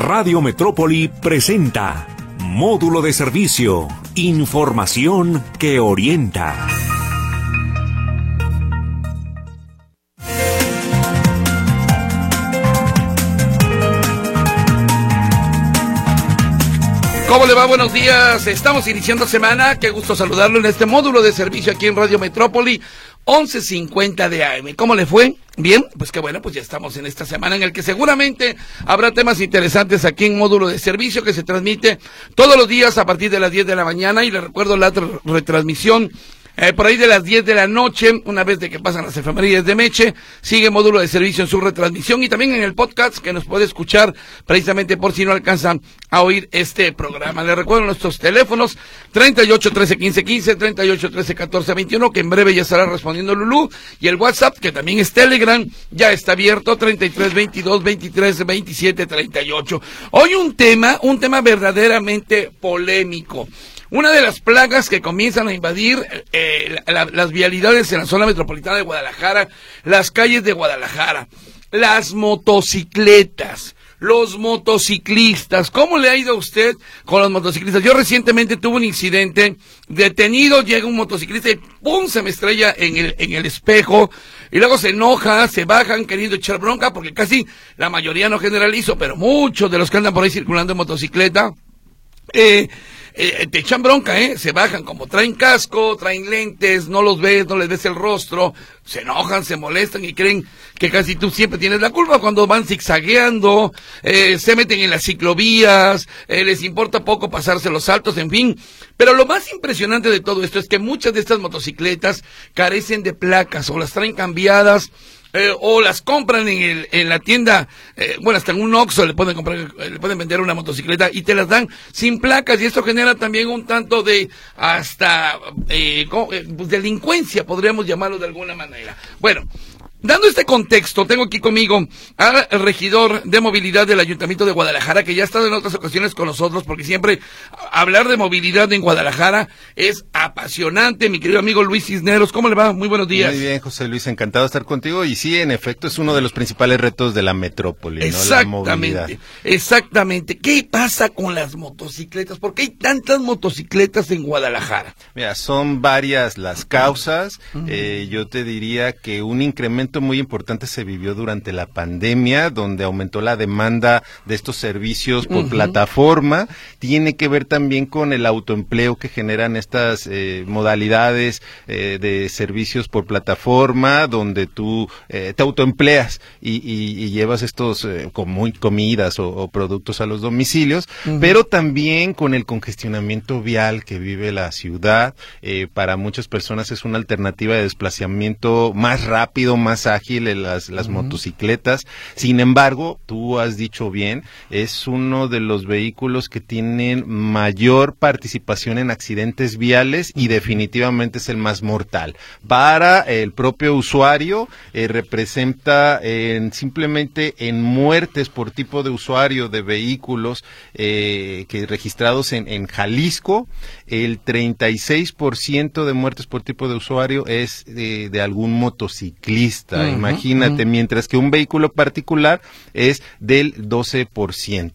Radio Metrópoli presenta Módulo de Servicio, Información que orienta. ¿Cómo le va? Buenos días. Estamos iniciando semana. Qué gusto saludarlo en este módulo de servicio aquí en Radio Metrópoli 1150 de AM. ¿Cómo le fue? Bien, pues qué bueno, pues ya estamos en esta semana en el que seguramente habrá temas interesantes aquí en módulo de servicio que se transmite todos los días a partir de las 10 de la mañana. Y le recuerdo la retransmisión eh, por ahí de las 10 de la noche, una vez de que pasan las enfermerías de Meche, sigue módulo de servicio en su retransmisión y también en el podcast que nos puede escuchar precisamente por si no alcanzan a oír este programa. Les recuerdo nuestros teléfonos 38 13 15 15, 38 13 14 21, que en breve ya estará respondiendo Lulú, y el WhatsApp, que también es Telegram, ya está abierto 33 22 23 27 38. Hoy un tema, un tema verdaderamente polémico. Una de las plagas que comienzan a invadir eh, las vialidades en la zona metropolitana de Guadalajara, las calles de Guadalajara, las motocicletas los motociclistas. ¿Cómo le ha ido a usted con los motociclistas? Yo recientemente tuve un incidente, detenido, llega un motociclista y ¡pum! se me estrella en el, en el espejo y luego se enoja, se bajan queriendo echar bronca porque casi la mayoría no generalizo, pero muchos de los que andan por ahí circulando en motocicleta, eh, eh, te echan bronca, ¿eh? Se bajan como traen casco, traen lentes, no los ves, no les ves el rostro, se enojan, se molestan y creen que casi tú siempre tienes la culpa cuando van zigzagueando, eh, se meten en las ciclovías, eh, les importa poco pasarse los saltos, en fin. Pero lo más impresionante de todo esto es que muchas de estas motocicletas carecen de placas o las traen cambiadas eh, o las compran en, el, en la tienda, eh, bueno, hasta en un Oxxo le pueden comprar, le pueden vender una motocicleta y te las dan sin placas y esto genera también un tanto de hasta eh, pues, delincuencia, podríamos llamarlo de alguna manera. Bueno, Dando este contexto, tengo aquí conmigo al regidor de movilidad del Ayuntamiento de Guadalajara, que ya ha estado en otras ocasiones con nosotros, porque siempre hablar de movilidad en Guadalajara es apasionante. Mi querido amigo Luis Cisneros, ¿cómo le va? Muy buenos días. Muy bien, José Luis, encantado de estar contigo. Y sí, en efecto, es uno de los principales retos de la metrópoli, exactamente, Exactamente. ¿Qué pasa con las motocicletas? ¿Por qué hay tantas motocicletas en Guadalajara? Mira, son varias las causas. Eh, yo te diría que un incremento muy importante se vivió durante la pandemia, donde aumentó la demanda de estos servicios por plataforma. Tiene que ver también con el autoempleo que generan estas eh, modalidades eh, de servicios por plataforma, donde tú eh, te autoempleas y, llevas estos comidas o, productos a los domicilios, pero también con el congestionamiento vial que vive la ciudad. para muchas personas es una alternativa de desplazamiento más rápido, más ágiles las, las motocicletas. Sin embargo, tú has dicho bien, es uno de los vehículos que tienen mayor participación en accidentes viales y definitivamente es el más mortal. Para el propio usuario, eh, representa simplemente en muertes por tipo de usuario de vehículos eh, que registrados en, en Jalisco, el 36% de muertes por tipo de usuario es de algún motociclista imagínate, mientras que un vehículo particular es del 12%.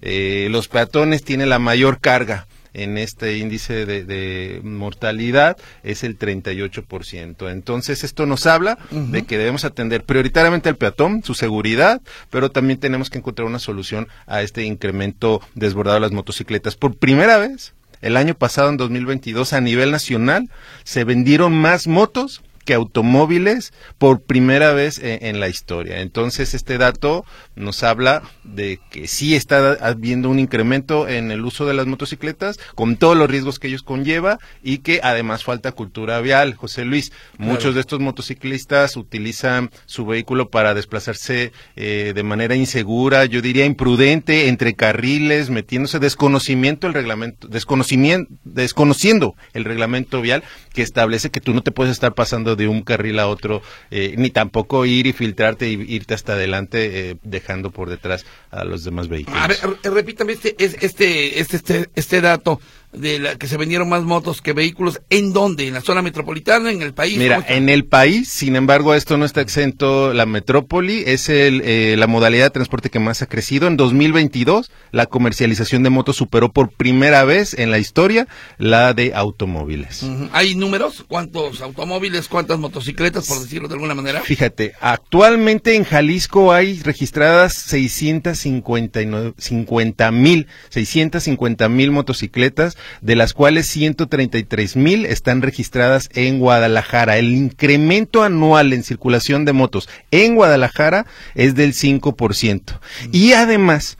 Eh, los peatones tienen la mayor carga en este índice de, mortalidad es el 38%. Entonces, esto nos habla de que debemos atender prioritariamente al peatón, su seguridad, pero también tenemos que encontrar una solución a este incremento desbordado de las motocicletas. Por primera vez, el año pasado, en 2022, a nivel nacional, se vendieron más motos que automóviles por primera vez en, la historia. Entonces, este dato nos habla de que sí está habiendo un incremento en el uso de las motocicletas, con todos los riesgos que ellos conlleva, y que además falta cultura vial. José Luis, muchos de estos motociclistas utilizan su vehículo para desplazarse eh, de manera insegura, yo diría imprudente, entre carriles, metiéndose desconocimiento el reglamento, desconocimiento, desconociendo el reglamento vial que establece que tú no te puedes estar pasando de un carril a otro, eh, ni tampoco ir y filtrarte y irte hasta adelante eh, dejando por detrás a los demás vehículos. A ver, repítame este, este, este, este, este dato. De la que se vendieron más motos que vehículos. ¿En dónde? ¿En la zona metropolitana? ¿En el país? Mira, en el país, sin embargo, esto no está exento. La metrópoli es el, eh, la modalidad de transporte que más ha crecido. En 2022, la comercialización de motos superó por primera vez en la historia la de automóviles. ¿Hay números? ¿Cuántos automóviles? ¿Cuántas motocicletas, por decirlo de alguna manera? Fíjate, actualmente en Jalisco hay registradas 650 mil, 650 mil motocicletas de las cuales 133 mil están registradas en Guadalajara. El incremento anual en circulación de motos en Guadalajara es del 5%. Y además,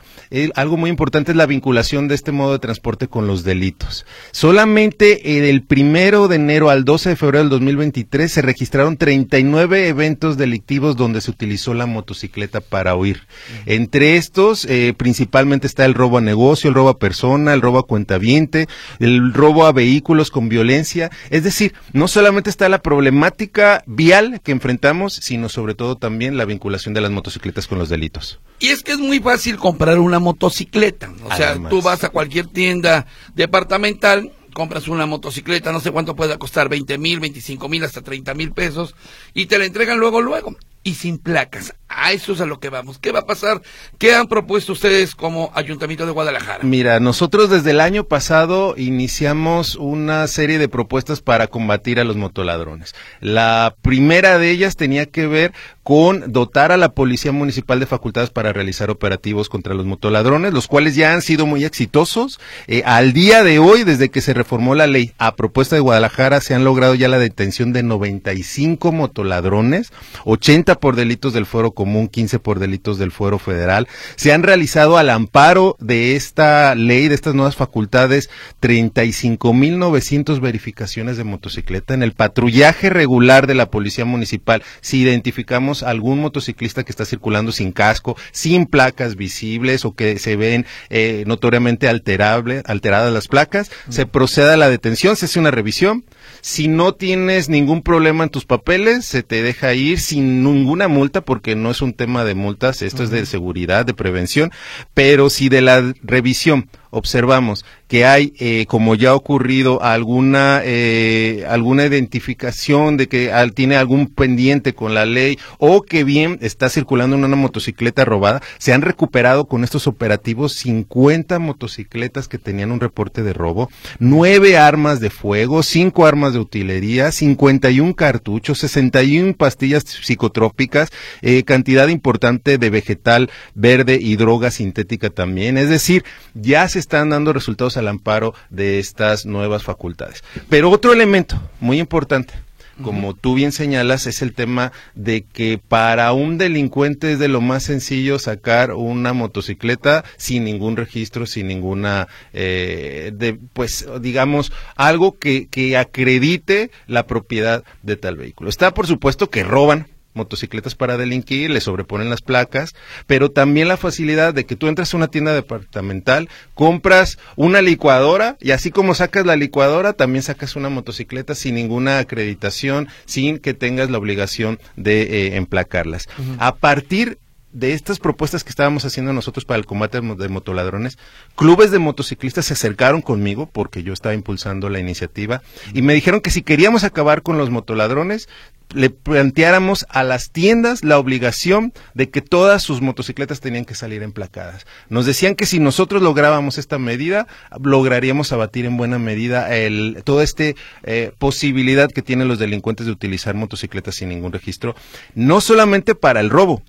algo muy importante es la vinculación de este modo de transporte con los delitos. Solamente el primero de enero al 12 de febrero del 2023 se registraron 39 eventos delictivos donde se utilizó la motocicleta para huir. Entre estos, eh, principalmente está el robo a negocio, el robo a persona, el robo a cuentaviente, el robo a vehículos con violencia. Es decir, no solamente está la problemática vial que enfrentamos, sino sobre todo también la vinculación de las motocicletas con los delitos. Y es que es muy fácil comprar una motocicleta. O sea, tú vas a cualquier tienda departamental, compras una motocicleta, no sé cuánto pueda costar, 20 mil, 25 mil, hasta 30 mil pesos, y te la entregan luego, luego, y sin placas. A eso es a lo que vamos. ¿Qué va a pasar? ¿Qué han propuesto ustedes como Ayuntamiento de Guadalajara? Mira, nosotros desde el año pasado iniciamos una serie de propuestas para combatir a los motoladrones. La primera de ellas tenía que ver con dotar a la Policía Municipal de facultades para realizar operativos contra los motoladrones, los cuales ya han sido muy exitosos. Eh, al día de hoy, desde que se reformó la ley a propuesta de Guadalajara, se han logrado ya la detención de 95 motoladrones, 80 por delitos del fuero común, 15 por delitos del fuero federal. Se han realizado al amparo de esta ley, de estas nuevas facultades, 35.900 verificaciones de motocicleta. En el patrullaje regular de la Policía Municipal, si identificamos algún motociclista que está circulando sin casco, sin placas visibles o que se ven eh, notoriamente alterable, alteradas las placas, se procede a la detención, se hace una revisión. Si no tienes ningún problema en tus papeles, se te deja ir sin ninguna multa porque no es un tema de multas, esto es de seguridad, de prevención, pero si de la revisión observamos que hay, eh, como ya ha ocurrido, alguna, eh, alguna identificación de que tiene algún pendiente con la ley o que bien está circulando en una motocicleta robada, se han recuperado con estos operativos 50 motocicletas que tenían un reporte de robo, nueve armas de fuego, cinco armas de utilería, 51 cartuchos, 61 pastillas psicotrópicas, eh, cantidad importante de vegetal verde y droga sintética también. Es decir, ya se están dando resultados al amparo de estas nuevas facultades. Pero otro elemento muy importante, como tú bien señalas, es el tema de que para un delincuente es de lo más sencillo sacar una motocicleta sin ningún registro, sin ninguna, eh, de, pues digamos, algo que, que acredite la propiedad de tal vehículo. Está por supuesto que roban, motocicletas para delinquir, le sobreponen las placas, pero también la facilidad de que tú entras a una tienda departamental, compras una licuadora y así como sacas la licuadora, también sacas una motocicleta sin ninguna acreditación, sin que tengas la obligación de eh, emplacarlas. A partir de estas propuestas que estábamos haciendo nosotros para el combate de motoladrones, clubes de motociclistas se acercaron conmigo porque yo estaba impulsando la iniciativa y me dijeron que si queríamos acabar con los motoladrones, le planteáramos a las tiendas la obligación de que todas sus motocicletas tenían que salir emplacadas. Nos decían que si nosotros lográbamos esta medida, lograríamos abatir en buena medida el, toda esta eh, posibilidad que tienen los delincuentes de utilizar motocicletas sin ningún registro, no solamente para el robo,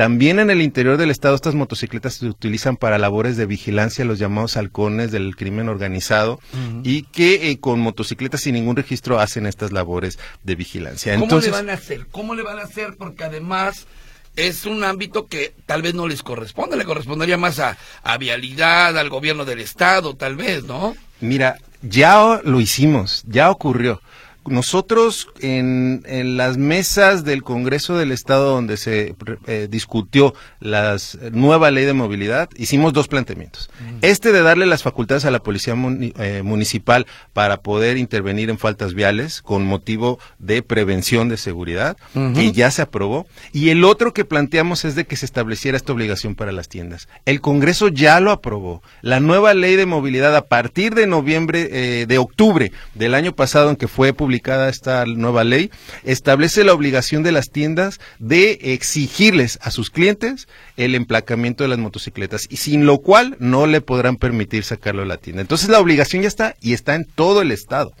también en el interior del estado estas motocicletas se utilizan para labores de vigilancia, los llamados halcones del crimen organizado, y que eh, con motocicletas sin ningún registro hacen estas labores de vigilancia. ¿Cómo le van a hacer? ¿Cómo le van a hacer? Porque además es un ámbito que tal vez no les corresponde, le correspondería más a, a vialidad, al gobierno del estado, tal vez, ¿no? Mira, ya lo hicimos, ya ocurrió nosotros en, en, las mesas del Congreso del Estado donde se eh, discutió la nueva ley de movilidad, hicimos dos planteamientos. Este de darle las facultades a la Policía eh, Municipal para poder intervenir en faltas viales con motivo de prevención de seguridad, que ya se aprobó. Y el otro que planteamos es de que se estableciera esta obligación para las tiendas. El Congreso ya lo aprobó. La nueva ley de movilidad a partir de noviembre, eh, de octubre del año pasado en que fue publicada esta nueva ley, establece la obligación de las tiendas de exigirles a sus clientes el emplacamiento de las motocicletas y sin lo cual no le podrán permitir sacarlo de la tienda. Entonces la obligación ya está y está en todo el estado.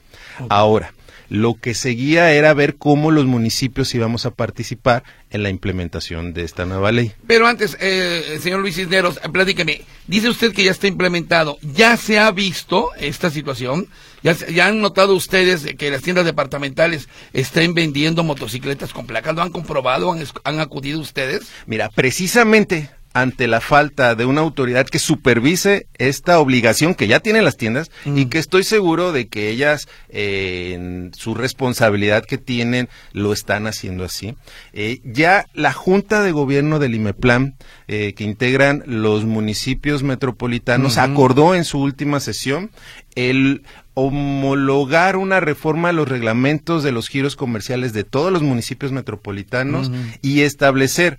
Ahora, lo que seguía era ver cómo los municipios íbamos a participar en la implementación de esta nueva ley. Pero antes, eh, señor Luis Cisneros, platíqueme, dice usted que ya está implementado, ¿ya se ha visto esta situación? ¿Ya, han notado ustedes que las tiendas departamentales estén vendiendo motocicletas con placas? ¿Lo han comprobado? ¿Han, han acudido ustedes? Mira, precisamente ante la falta de una autoridad que supervise esta obligación que ya tienen las tiendas y que estoy seguro de que ellas eh, en su responsabilidad que tienen lo están haciendo así. Eh, ya la Junta de Gobierno del IMEPLAN eh, que integran los municipios metropolitanos acordó en su última sesión el homologar una reforma a los reglamentos de los giros comerciales de todos los municipios metropolitanos y establecer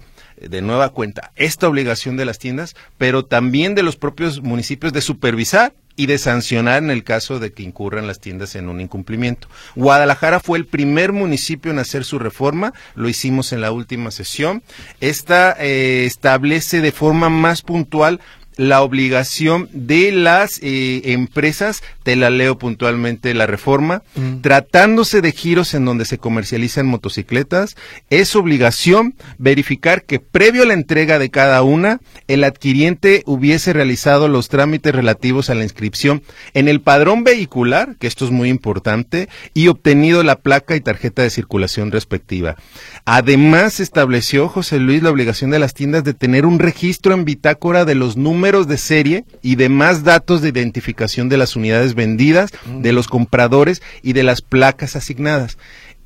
de nueva cuenta esta obligación de las tiendas, pero también de los propios municipios de supervisar y de sancionar en el caso de que incurran las tiendas en un incumplimiento. Guadalajara fue el primer municipio en hacer su reforma, lo hicimos en la última sesión. Esta eh, establece de forma más puntual la obligación de las eh, empresas, te la leo puntualmente la reforma, mm. tratándose de giros en donde se comercializan motocicletas, es obligación verificar que previo a la entrega de cada una, el adquiriente hubiese realizado los trámites relativos a la inscripción en el padrón vehicular, que esto es muy importante, y obtenido la placa y tarjeta de circulación respectiva. Además, estableció José Luis la obligación de las tiendas de tener un registro en bitácora de los números de serie y demás datos de identificación de las unidades vendidas, de los compradores y de las placas asignadas.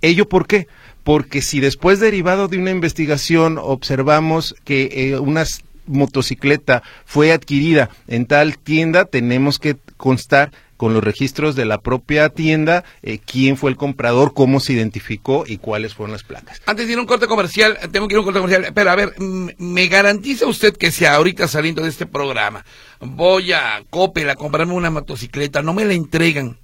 ¿Ello por qué? Porque si después derivado de una investigación observamos que eh, una motocicleta fue adquirida en tal tienda, tenemos que constar con los registros de la propia tienda, eh, quién fue el comprador, cómo se identificó y cuáles fueron las placas. Antes de ir a un corte comercial, tengo que ir a un corte comercial, pero a ver, ¿me garantiza usted que si ahorita saliendo de este programa voy a Coppel a comprarme una motocicleta, no me la entregan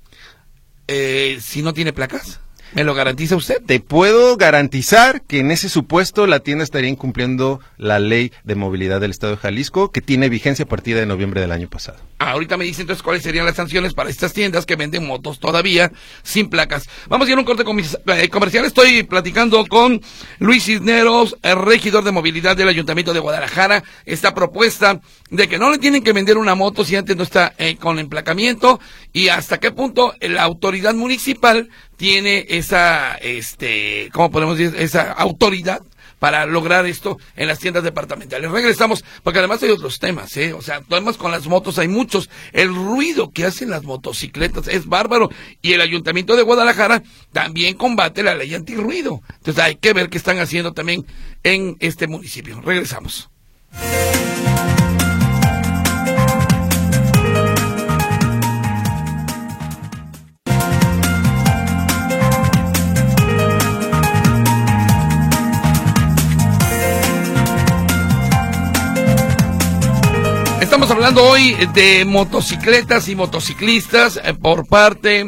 eh, si no tiene placas? ¿Me lo garantiza usted? Te puedo garantizar que en ese supuesto la tienda estaría incumpliendo la ley de movilidad del Estado de Jalisco, que tiene vigencia a partir de noviembre del año pasado. Ah, ahorita me dicen entonces cuáles serían las sanciones para estas tiendas que venden motos todavía sin placas. Vamos a ir a un corte eh, comercial. Estoy platicando con Luis Cisneros, el regidor de movilidad del Ayuntamiento de Guadalajara. Esta propuesta de que no le tienen que vender una moto si antes no está eh, con emplacamiento y hasta qué punto la autoridad municipal tiene esa, este, ¿cómo podemos decir? Esa autoridad para lograr esto en las tiendas departamentales. Regresamos, porque además hay otros temas, ¿eh? O sea, además con las motos hay muchos. El ruido que hacen las motocicletas es bárbaro. Y el Ayuntamiento de Guadalajara también combate la ley antirruido. Entonces hay que ver qué están haciendo también en este municipio. Regresamos. Estamos hablando hoy de motocicletas y motociclistas eh, por parte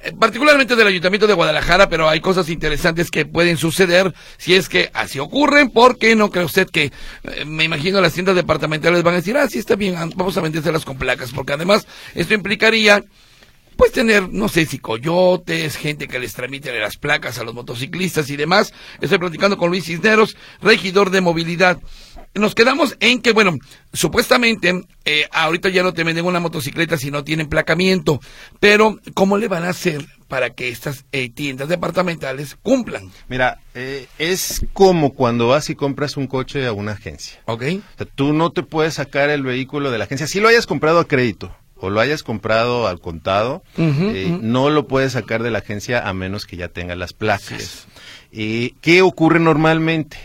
eh, particularmente del Ayuntamiento de Guadalajara, pero hay cosas interesantes que pueden suceder si es que así ocurren, porque no cree usted que, eh, me imagino las tiendas departamentales van a decir, ah, sí está bien, vamos a vendérselas con placas, porque además esto implicaría pues tener, no sé si coyotes, gente que les tramite las placas a los motociclistas y demás. Estoy platicando con Luis Cisneros, regidor de movilidad. Nos quedamos en que, bueno, supuestamente eh, ahorita ya no te venden una motocicleta si no tienen placamiento, pero ¿cómo le van a hacer para que estas eh, tiendas departamentales cumplan? Mira, eh, es como cuando vas y compras un coche a una agencia. Ok. O sea, tú no te puedes sacar el vehículo de la agencia, si lo hayas comprado a crédito o lo hayas comprado al contado, eh, no lo puedes sacar de la agencia a menos que ya tenga las placas. Eh, ¿Qué ocurre normalmente?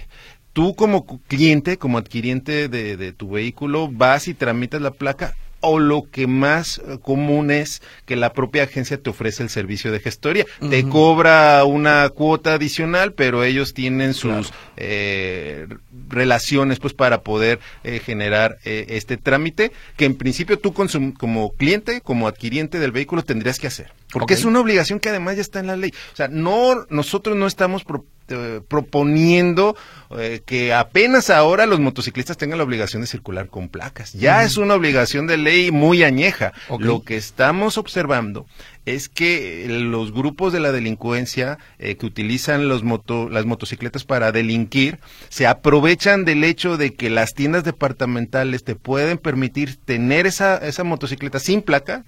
Tú como cliente, como adquiriente de, de tu vehículo, vas y tramitas la placa o lo que más eh, común es que la propia agencia te ofrece el servicio de gestoría. Te cobra una cuota adicional, pero ellos tienen sus eh, relaciones pues para poder eh, generar este trámite que en principio tú como cliente, como adquiriente del vehículo tendrías que hacer. Porque es una obligación que además ya está en la ley. O sea, no, nosotros no estamos eh, proponiendo eh, que apenas ahora los motociclistas tengan la obligación de circular con placas. Ya es una obligación de ley muy añeja. Lo que estamos observando es que los grupos de la delincuencia eh, que utilizan los moto, las motocicletas para delinquir se aprovechan del hecho de que las tiendas departamentales te pueden permitir tener esa, esa motocicleta sin placa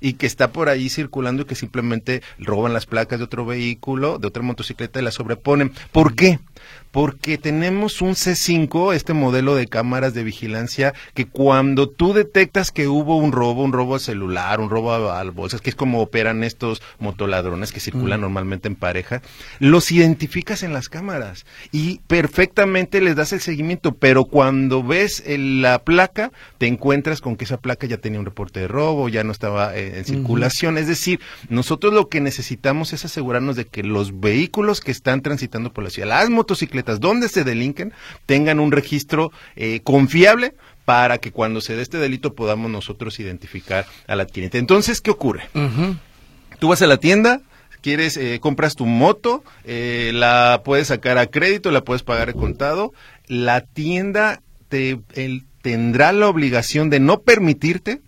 y que está por ahí circulando y que simplemente roban las placas de otro vehículo, de otra motocicleta y la sobreponen. ¿Por qué? Porque tenemos un C5, este modelo de cámaras de vigilancia, que cuando tú detectas que hubo un robo, un robo celular, un robo a, bolsas, que es como operan estos motoladrones que circulan mm. normalmente en pareja, los identificas en las cámaras y perfectamente les das el seguimiento, pero cuando ves la placa, te encuentras con que esa placa ya tenía un reporte de robo, ya no estaba eh, en circulación. Es decir, nosotros lo que necesitamos es asegurarnos de que los vehículos que están transitando por la ciudad, las motocicletas, donde se delinquen tengan un registro eh, confiable para que cuando se dé este delito podamos nosotros identificar al adquirente. Entonces, ¿qué ocurre? Tú vas a la tienda, quieres, eh, compras tu moto, eh, la puedes sacar a crédito, la puedes pagar de contado, la tienda te, tendrá la obligación de no permitirte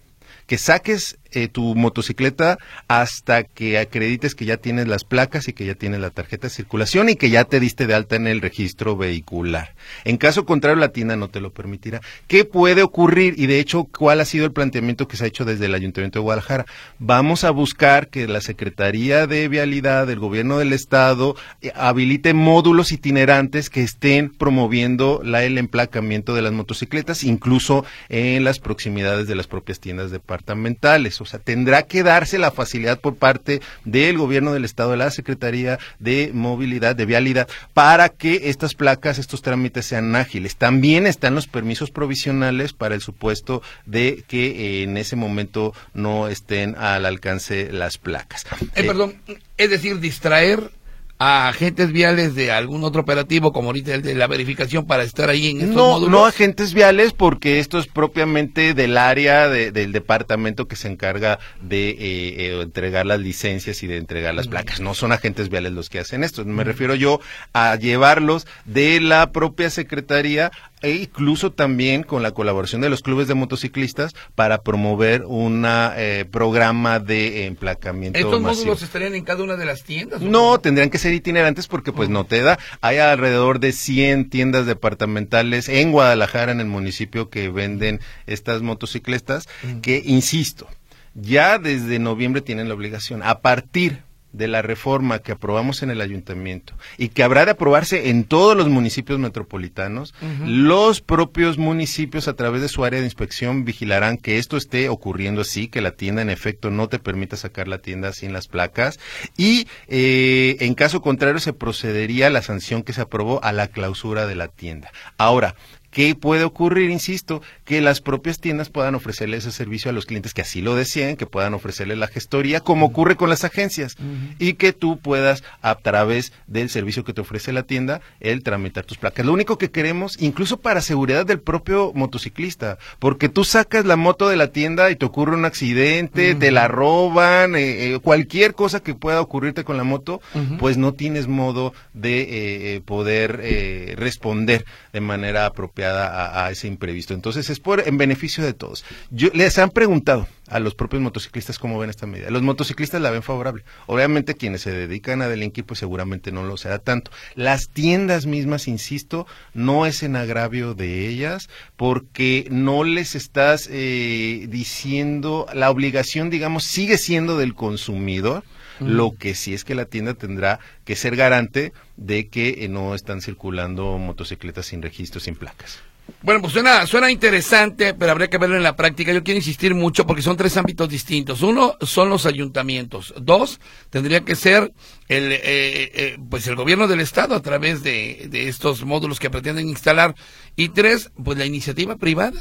que saques eh, tu motocicleta hasta que acredites que ya tienes las placas y que ya tienes la tarjeta de circulación y que ya te diste de alta en el registro vehicular. En caso contrario, la tienda no te lo permitirá. ¿Qué puede ocurrir? Y de hecho, ¿cuál ha sido el planteamiento que se ha hecho desde el Ayuntamiento de Guadalajara? Vamos a buscar que la Secretaría de Vialidad del Gobierno del Estado eh, habilite módulos itinerantes que estén promoviendo la, el emplacamiento de las motocicletas, incluso en las proximidades de las propias tiendas departamentales. O sea, tendrá que darse la facilidad por parte del gobierno del estado, de la Secretaría de Movilidad, de Vialidad, para que estas placas, estos trámites sean ágiles. También están los permisos provisionales para el supuesto de que eh, en ese momento no estén al alcance las placas. Eh, perdón, es decir, distraer a agentes viales de algún otro operativo, como ahorita el de la verificación, para estar ahí en estos no, módulos? No agentes viales, porque esto es propiamente del área del departamento que se encarga de eh, eh, entregar las licencias y de entregar las placas. No son agentes viales los que hacen esto. Me refiero yo a llevarlos de la propia secretaría e incluso también con la colaboración de los clubes de motociclistas para promover un eh, programa de emplacamiento. ¿Estos módulos estarían en cada una de las tiendas? No, tendrían que ser itinerantes porque pues no te da. Hay alrededor de 100 tiendas departamentales en Guadalajara, en el municipio, que venden estas motocicletas, que, insisto, ya desde noviembre tienen la obligación. A partir de la reforma que aprobamos en el ayuntamiento y que habrá de aprobarse en todos los municipios metropolitanos, los propios municipios a través de su área de inspección vigilarán que esto esté ocurriendo así, que la tienda en efecto no te permita sacar la tienda sin las placas y eh, en caso contrario se procedería a la sanción que se aprobó a la clausura de la tienda. Ahora, ¿Qué puede ocurrir? Insisto, que las propias tiendas puedan ofrecerle ese servicio a los clientes que así lo deseen, que puedan ofrecerle la gestoría, como ocurre con las agencias, y que tú puedas, a través del servicio que te ofrece la tienda, el tramitar tus placas. Lo único que queremos, incluso para seguridad del propio motociclista, porque tú sacas la moto de la tienda y te ocurre un accidente, te la roban, eh, eh, cualquier cosa que pueda ocurrirte con la moto, pues no tienes modo de eh, poder responder de manera apropiada a, ese imprevisto. Entonces es por en beneficio de todos. Yo, les han preguntado a los propios motociclistas cómo ven esta medida. Los motociclistas la ven favorable. Obviamente quienes se dedican a delinquir pues seguramente no lo será tanto. Las tiendas mismas, insisto, no es en agravio de ellas porque no les estás eh, diciendo la obligación, digamos, sigue siendo del consumidor lo que sí es que la tienda tendrá que ser garante de que eh, no están circulando motocicletas sin registro, sin placas. Bueno, pues suena, suena interesante, pero habría que verlo en la práctica. Yo quiero insistir mucho porque son tres ámbitos distintos. Uno son los ayuntamientos. Dos, tendría que ser el, eh, eh, pues el gobierno del estado a través de, de estos módulos que pretenden instalar. Y tres, pues la iniciativa privada.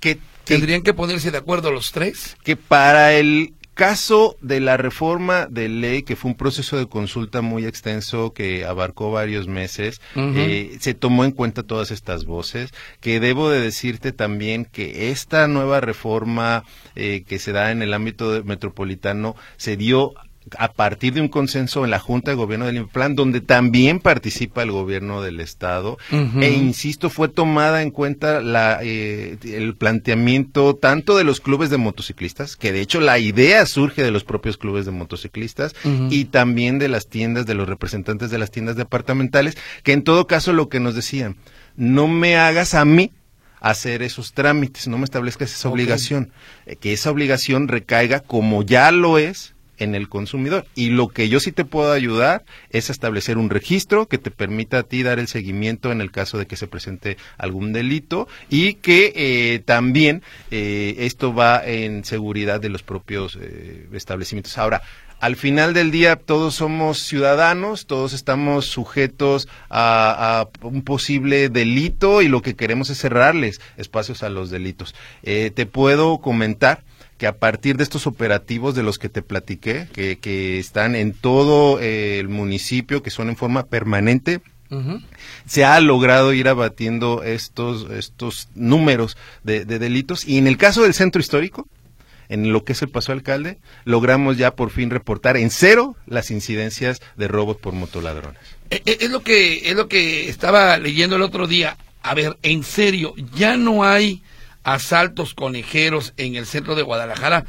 Que, Tendrían que ponerse de acuerdo los tres. que para el caso de la reforma de ley, que fue un proceso de consulta muy extenso que abarcó varios meses, eh, se tomó en cuenta todas estas voces, que debo de decirte también que esta nueva reforma eh, que se da en el ámbito metropolitano se dio a partir de un consenso en la Junta de Gobierno del Plan, donde también participa el gobierno del Estado, e insisto, fue tomada en cuenta la, eh, el planteamiento tanto de los clubes de motociclistas, que de hecho la idea surge de los propios clubes de motociclistas, y también de las tiendas, de los representantes de las tiendas departamentales, que en todo caso lo que nos decían, no me hagas a mí hacer esos trámites, no me establezcas esa obligación, eh, que esa obligación recaiga como ya lo es en el consumidor. Y lo que yo sí te puedo ayudar es establecer un registro que te permita a ti dar el seguimiento en el caso de que se presente algún delito y que eh, también eh, esto va en seguridad de los propios eh, establecimientos. Ahora, al final del día todos somos ciudadanos, todos estamos sujetos a, a un posible delito y lo que queremos es cerrarles espacios a los delitos. Eh, te puedo comentar que a partir de estos operativos de los que te platiqué, que, que están en todo eh, el municipio, que son en forma permanente, se ha logrado ir abatiendo estos, estos números de, de delitos. Y en el caso del centro histórico, en lo que es el paso alcalde, logramos ya por fin reportar en cero las incidencias de robos por motoladrones. Eh, eh, Es lo que es lo que estaba leyendo el otro día. A ver, en serio, ya no hay asaltos conejeros en el centro de Guadalajara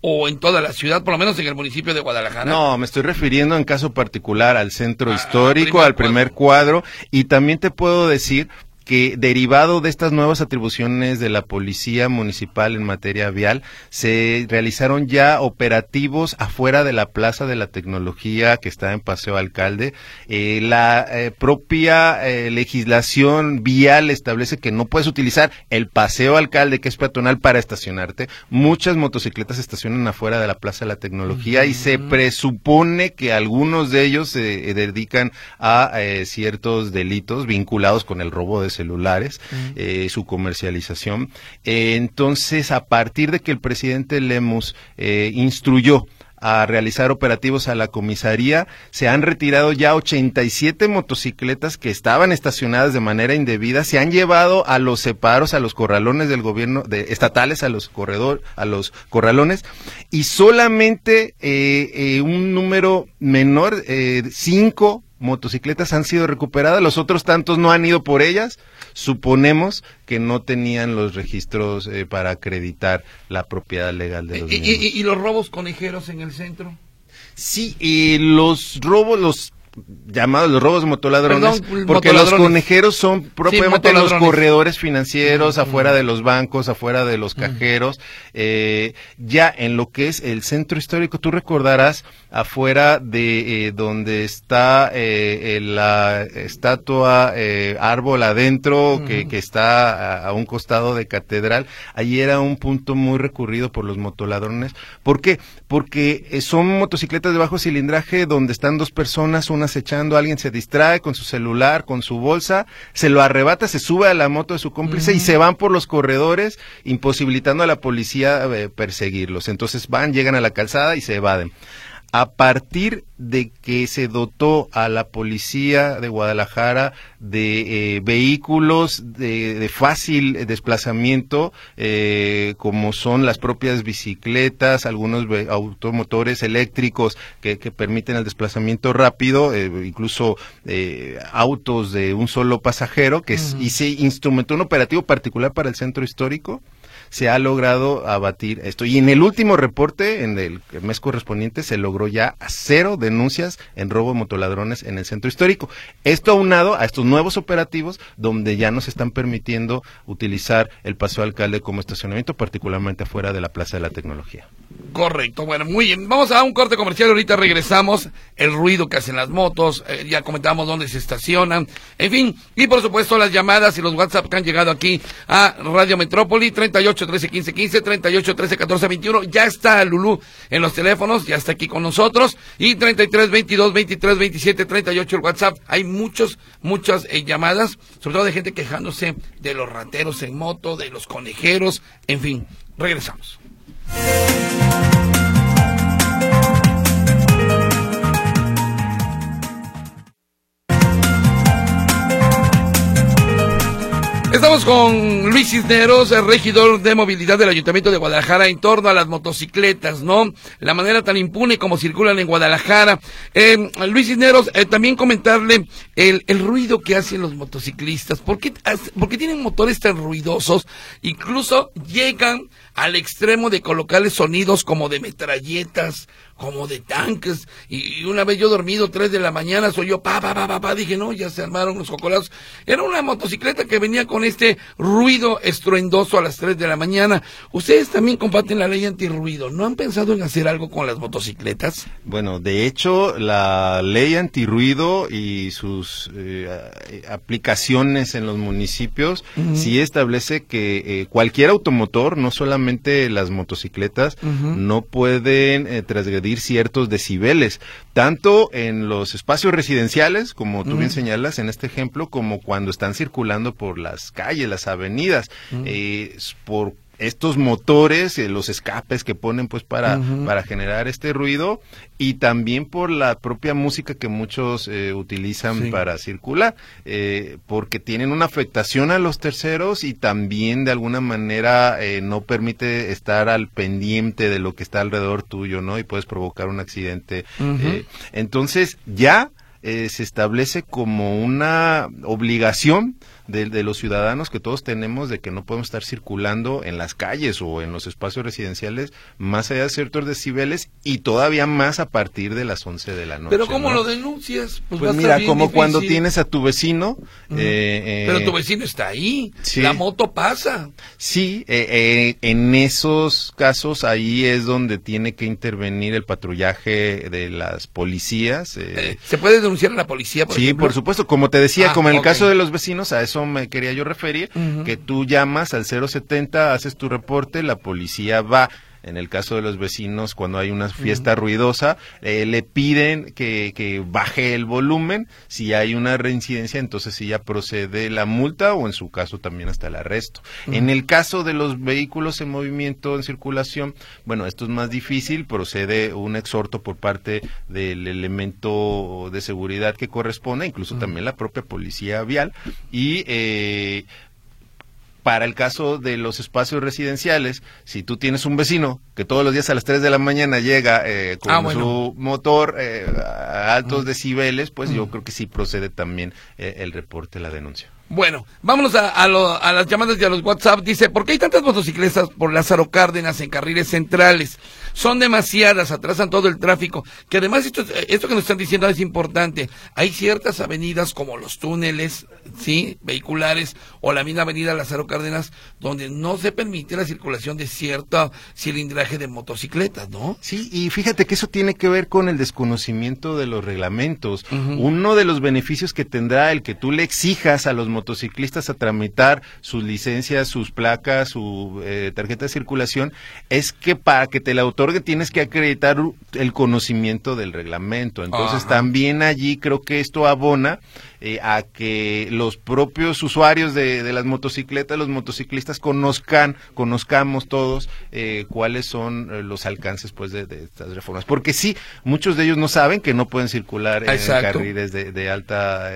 o en toda la ciudad, por lo menos en el municipio de Guadalajara. No, me estoy refiriendo en caso particular al centro Ah, histórico, primer al primer cuadro, y también te puedo decir que derivado de estas nuevas atribuciones de la Policía Municipal en materia vial, se realizaron ya operativos afuera de la Plaza de la Tecnología que está en Paseo Alcalde. Eh, la eh, propia eh, legislación vial establece que no puedes utilizar el Paseo Alcalde, que es peatonal, para estacionarte. Muchas motocicletas estacionan afuera de la Plaza de la Tecnología y se presupone que algunos de ellos se eh, dedican a eh, ciertos delitos vinculados con el robo de celulares, eh, su comercialización. Eh, entonces, a partir de que el presidente Lemus eh, instruyó a realizar operativos a la comisaría. Se han retirado ya 87 motocicletas que estaban estacionadas de manera indebida. Se han llevado a los separos, a los corralones del gobierno de, estatales, a los corredor, a los corralones y solamente eh, eh, un número menor, eh, cinco motocicletas han sido recuperadas, los otros tantos no han ido por ellas. Suponemos que no tenían los registros eh, para acreditar la propiedad legal de Eh, los y, mismos. y- y los robos conejeros en el centro? Sí, y los robos, los llamados los robos motoladrones, Perdón, porque los conejeros son propiamente los motoladrones. corredores financieros Mm, afuera mm. de los bancos, afuera de los cajeros. Eh, ya en lo que es el centro histórico, tú recordarás afuera de eh, donde está eh, eh, la estatua eh, árbol adentro que, que está a, a un costado de catedral, allí era un punto muy recurrido por los motoladrones. ¿Por qué? Porque eh, son motocicletas de bajo cilindraje donde están dos personas, una acechando, alguien se distrae con su celular, con su bolsa, se lo arrebata, se sube a la moto de su cómplice y se van por los corredores, imposibilitando a la policía eh, perseguirlos. Entonces van, llegan a la calzada y se evaden. A partir de que se dotó a la policía de Guadalajara de eh, vehículos de, de fácil desplazamiento, eh, como son las propias bicicletas, algunos automotores eléctricos que, que permiten el desplazamiento rápido, eh, incluso eh, autos de un solo pasajero, que es- y se instrumentó un operativo particular para el centro histórico se ha logrado abatir esto. Y en el último reporte, en el mes correspondiente, se logró ya cero denuncias en robo de motoladrones en el centro histórico. Esto aunado a estos nuevos operativos donde ya nos están permitiendo utilizar el Paseo Alcalde como estacionamiento, particularmente afuera de la Plaza de la Tecnología. Correcto, bueno, muy bien. Vamos a un corte comercial, ahorita regresamos. El ruido que hacen las motos, eh, ya comentamos dónde se estacionan, en fin. Y por supuesto las llamadas y los WhatsApp que han llegado aquí a Radio Metrópoli, 38 13 15 15, 38 13 14 21. Ya está Lulú en los teléfonos, ya está aquí con nosotros. Y 33 22 23 27 38 el WhatsApp. Hay muchos, muchas eh, llamadas, sobre todo de gente quejándose de los rateros en moto, de los conejeros, en fin. Regresamos. Estamos con Luis Cisneros, el regidor de movilidad del Ayuntamiento de Guadalajara en torno a las motocicletas, ¿no? La manera tan impune como circulan en Guadalajara. Eh, Luis Cisneros, eh, también comentarle el, ruido que hacen los motociclistas. ¿Por qué, ¿Por qué tienen motores tan ruidosos? Incluso llegan al extremo de colocarle sonidos como de metralletas, como de tanques. Y, una vez yo dormido, tres de la mañana, soy yo, pa, pa, pa, pa, pa, dije, no, ya se armaron los cocolazos. Era una motocicleta que venía con este ruido estruendoso a las tres de la mañana. Ustedes también comparten la ley antirruido. ¿No han pensado en hacer algo con las motocicletas? Bueno, de hecho, la ley antirruido y sus eh, aplicaciones en los municipios sí establece que eh, cualquier automotor, no solamente las motocicletas no pueden eh, transgredir ciertos decibeles, tanto en los espacios residenciales, como tú bien señalas en este ejemplo, como cuando están circulando por las calles, las avenidas, eh, por estos motores, eh, los escapes que ponen pues para, para generar este ruido y también por la propia música que muchos eh, utilizan para circular, eh, porque tienen una afectación a los terceros y también de alguna manera no permite estar al pendiente de lo que está alrededor tuyo, ¿no? Y puedes provocar un accidente. entonces ya se establece como una obligación de, los ciudadanos que todos tenemos de que no podemos estar circulando en las calles o en los espacios residenciales más allá de ciertos decibeles y todavía más a partir de las 11 de la noche. Pero ¿cómo lo denuncias? Pues, pues mira, como cuando tienes a tu vecino. Eh, Pero tu vecino está ahí, la moto pasa. Sí, eh, eh, en esos casos ahí es donde tiene que intervenir el patrullaje de las policías. ¿Se puede denunciar a la policía? Por sí, por supuesto. Como te decía, ah, como en el caso de los vecinos, a eso me quería yo referir, que tú llamas al 070, haces tu reporte, la policía va. En el caso de los vecinos, cuando hay una fiesta ruidosa, eh, le piden que, que, baje el volumen. Si hay una reincidencia, entonces sí ya procede la multa o en su caso también hasta el arresto. En el caso de los vehículos en movimiento, en circulación, bueno, esto es más difícil. Procede un exhorto por parte del elemento de seguridad que corresponde, incluso también la propia policía vial. Y eh, para el caso de los espacios residenciales, si tú tienes un vecino que todos los días a las 3 de la mañana llega eh, con ah, su motor eh, a altos decibeles, pues yo creo que sí procede también eh, el reporte, la denuncia. Bueno, vámonos a, a, las llamadas y a los WhatsApp. Dice, ¿por qué hay tantas motocicletas por Lázaro Cárdenas en carriles centrales? Son demasiadas, atrasan todo el tráfico. Que además esto, esto que nos están diciendo es importante. Hay ciertas avenidas como los túneles, sí, vehiculares o la misma avenida Lázaro Cárdenas donde no se permite la circulación de cierto cilindraje de motocicletas, ¿no? Sí, y fíjate que eso tiene que ver con el desconocimiento de los reglamentos. Uno de los beneficios que tendrá el que tú le exijas a los motociclistas a tramitar sus licencias, sus placas, su eh, tarjeta de circulación, es que para que te la otorgue tienes que acreditar el conocimiento del reglamento. Entonces también allí creo que esto abona eh, a que los propios usuarios de, las motocicletas, los motociclistas conozcan, conozcamos todos eh, cuáles son eh, los alcances pues de, estas reformas. Porque sí, muchos de ellos no saben que no pueden circular en carriles de, alta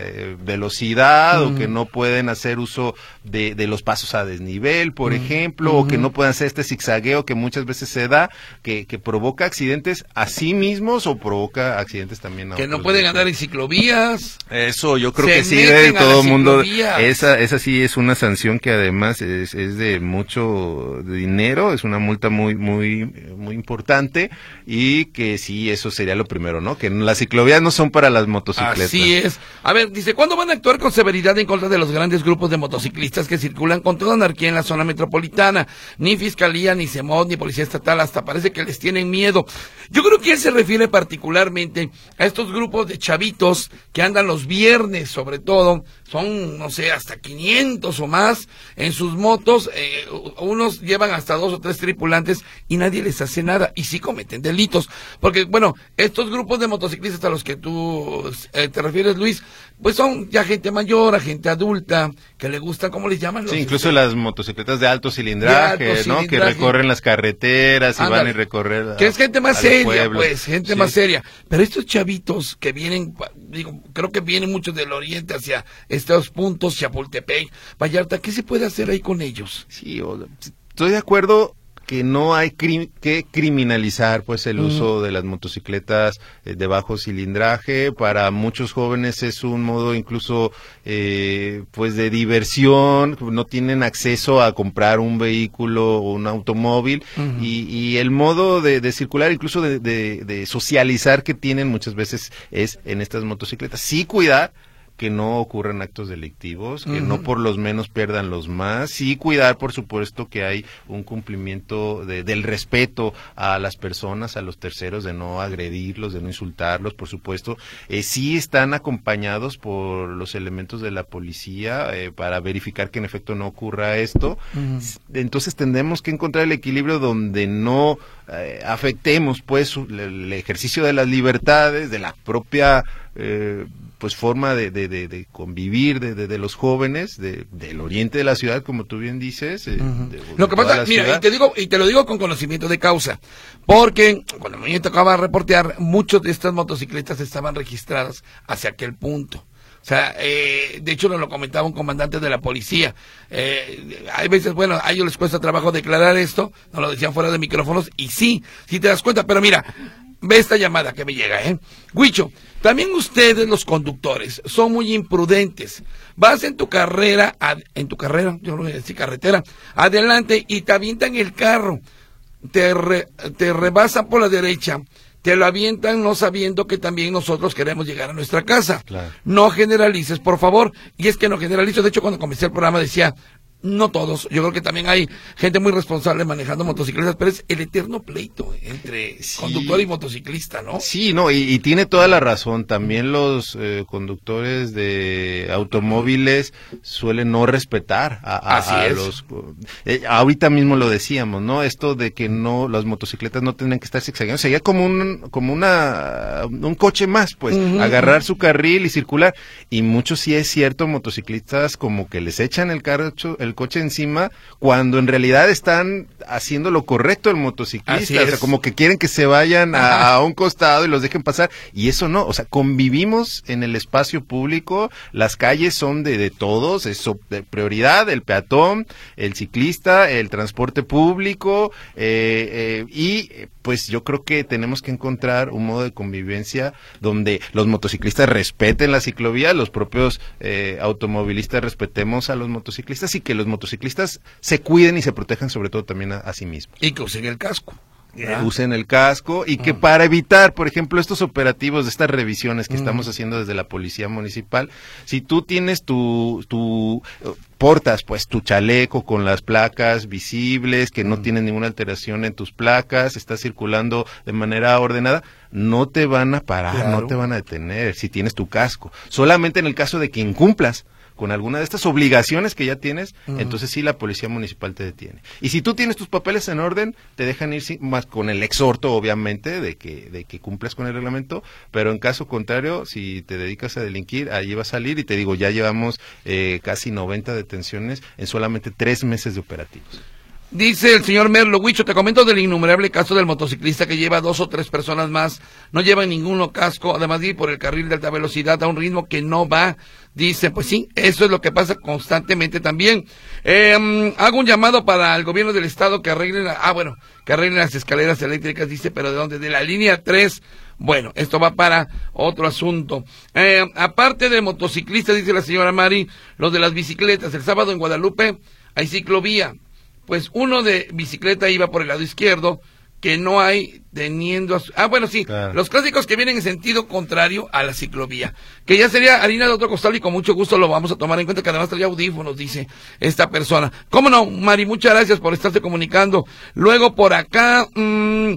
velocidad o que no pueden hacer uso de, los pasos a desnivel, por ejemplo, o que no pueden hacer este zigzagueo que muchas veces se da, que, que provoca accidentes a sí mismos o provoca accidentes también a Que no pueden andar en ciclovías. Eso yo yo creo Se que sí, meten de todo el mundo. Esa, esa sí es una sanción que además es, es de mucho dinero, es una multa muy, muy, muy importante y que sí, eso sería lo primero, ¿no? Que las ciclovías no son para las motocicletas. Así es. A ver, dice, ¿cuándo van a actuar con severidad en contra de los grandes grupos de motociclistas que circulan con toda anarquía en la zona metropolitana? Ni fiscalía, ni CEMOD, ni policía estatal, hasta parece que les tienen miedo. Yo creo que él se refiere particularmente a estos grupos de chavitos que andan los viernes, sobre todo, son, no sé, hasta 500 o más en sus motos, eh, unos llevan hasta dos o tres tripulantes y nadie les hace nada y sí cometen delitos. Porque, bueno, estos grupos de motociclistas a los que tú eh, te refieres, Luis, pues son ya gente mayor, gente adulta, que le gusta, ¿cómo les llaman? Sí, Los, incluso este, las motocicletas de alto cilindraje, De alto ¿no? Que recorren las carreteras y van y recorrer. a- Que es gente más seria, pues, gente Sí. más seria. Pero estos chavitos que vienen, digo, creo que vienen muchos del oriente hacia estos puntos, Chapultepec, Vallarta, ¿qué se puede hacer ahí con ellos? Sí, o- estoy de acuerdo que no hay cri- que criminalizar pues el uso de las motocicletas eh, de bajo cilindraje. Para muchos jóvenes es un modo incluso eh, pues de diversión. No tienen acceso a comprar un vehículo o un automóvil. Y, y el modo de, de circular incluso de, de- de socializar que tienen muchas veces es en estas motocicletas. Sí cuidar que no ocurran actos delictivos, que no por los menos pierdan los más, sí cuidar, por supuesto, que hay un cumplimiento de- del respeto a las personas, a los terceros, de no agredirlos, de no insultarlos, por supuesto. Eh, sí están acompañados por los elementos de la policía eh, para verificar que en efecto no ocurra esto. Entonces tendremos que encontrar el equilibrio donde no eh, afectemos pues el ejercicio de las libertades, de la propia eh, pues forma de, de- de- de convivir de, los jóvenes de- del oriente de la ciudad, como tú bien dices. eh, Lo que pasa, mira, ciudad. y te digo, y te lo digo con conocimiento de causa, porque cuando me tocaba reportear, muchos de estas motocicletas estaban registradas hacia aquel punto. O sea, eh, de hecho nos lo comentaba un comandante de la policía. Eh, hay veces, bueno, a ellos les cuesta trabajo declarar esto, nos lo decían fuera de micrófonos, y sí, sí te das cuenta, pero mira, ve esta llamada que me llega, ¿eh? Huicho, también ustedes los conductores son muy imprudentes. Vas en tu carrera, en tu carrera, yo no voy a decir carretera, adelante y te avientan el carro, te, re- te rebasan por la derecha, te lo avientan no sabiendo que también nosotros queremos llegar a nuestra casa. Claro. No generalices, por favor. Y es que no generalizo. De hecho, cuando comencé el programa decía, no todos. Yo creo que también hay gente muy responsable manejando motocicletas, pero es el eterno pleito entre Sí. conductor y motociclista, ¿no? Sí, no, y, y tiene toda la razón. También los eh, conductores de automóviles suelen no respetar a, a- Así a es. los. eh, ahorita mismo lo decíamos, ¿no? Esto de que no las motocicletas no tienen que estar zigzagueando sería como un como una un coche más, pues, agarrar su carril y circular. Y muchos sí es cierto, motociclistas como que les echan el carro, el coche encima cuando en realidad están haciendo lo correcto el motociclista, o sea, como que quieren que se vayan a, un costado y los dejen pasar. Y eso no, o sea, convivimos en el espacio público, las calles son de, de todos, es de prioridad el peatón, el ciclista, el transporte público eh, eh, y pues yo creo que tenemos que encontrar un modo de convivencia donde los motociclistas respeten la ciclovía, los propios eh, automovilistas respetemos a los motociclistas y que los motociclistas se cuiden y se protejan sobre todo también a, a sí mismos. Y que usen el casco. ¿verdad? usen el casco y que para evitar, por ejemplo, estos operativos de estas revisiones que estamos haciendo desde la policía municipal, si tú tienes tu, tu portas pues tu chaleco con las placas visibles, que no tienen ninguna alteración en tus placas, estás circulando de manera ordenada, no te van a parar, Claro. no te van a detener si tienes tu casco. Solamente en el caso de que incumplas con alguna de estas obligaciones que ya tienes, entonces sí la policía municipal te detiene. Y si tú tienes tus papeles en orden, te dejan ir sin- más con el exhorto, obviamente, de que, de que cumplas con el reglamento, pero en caso contrario, si te dedicas a delinquir, allí va a salir y te digo, ya llevamos eh, casi 90 detenciones en solamente tres meses de operativos. Dice el señor Merlo Huicho, te comento del innumerable caso del motociclista que lleva dos o tres personas más, no lleva ninguno casco, además de ir por el carril de alta velocidad a un ritmo que no va. Dice, pues sí, eso es lo que pasa constantemente también. Eh, hago un llamado para el gobierno del estado que arreglen, ah bueno, que arreglen las escaleras eléctricas, dice, pero ¿de dónde? De la línea 3. Bueno, esto va para otro asunto. Eh, aparte de motociclistas, dice la señora Mari, los de las bicicletas, el sábado en Guadalupe hay ciclovía pues uno de bicicleta iba por el lado izquierdo, que no hay teniendo... Ah, bueno, sí, los clásicos que vienen en sentido contrario a la ciclovía, que ya sería harina de otro costal y con mucho gusto lo vamos a tomar en cuenta, que además traía audífonos, dice esta persona. ¿Cómo no, Mari? Muchas gracias por estarte comunicando. Luego por acá, mmm,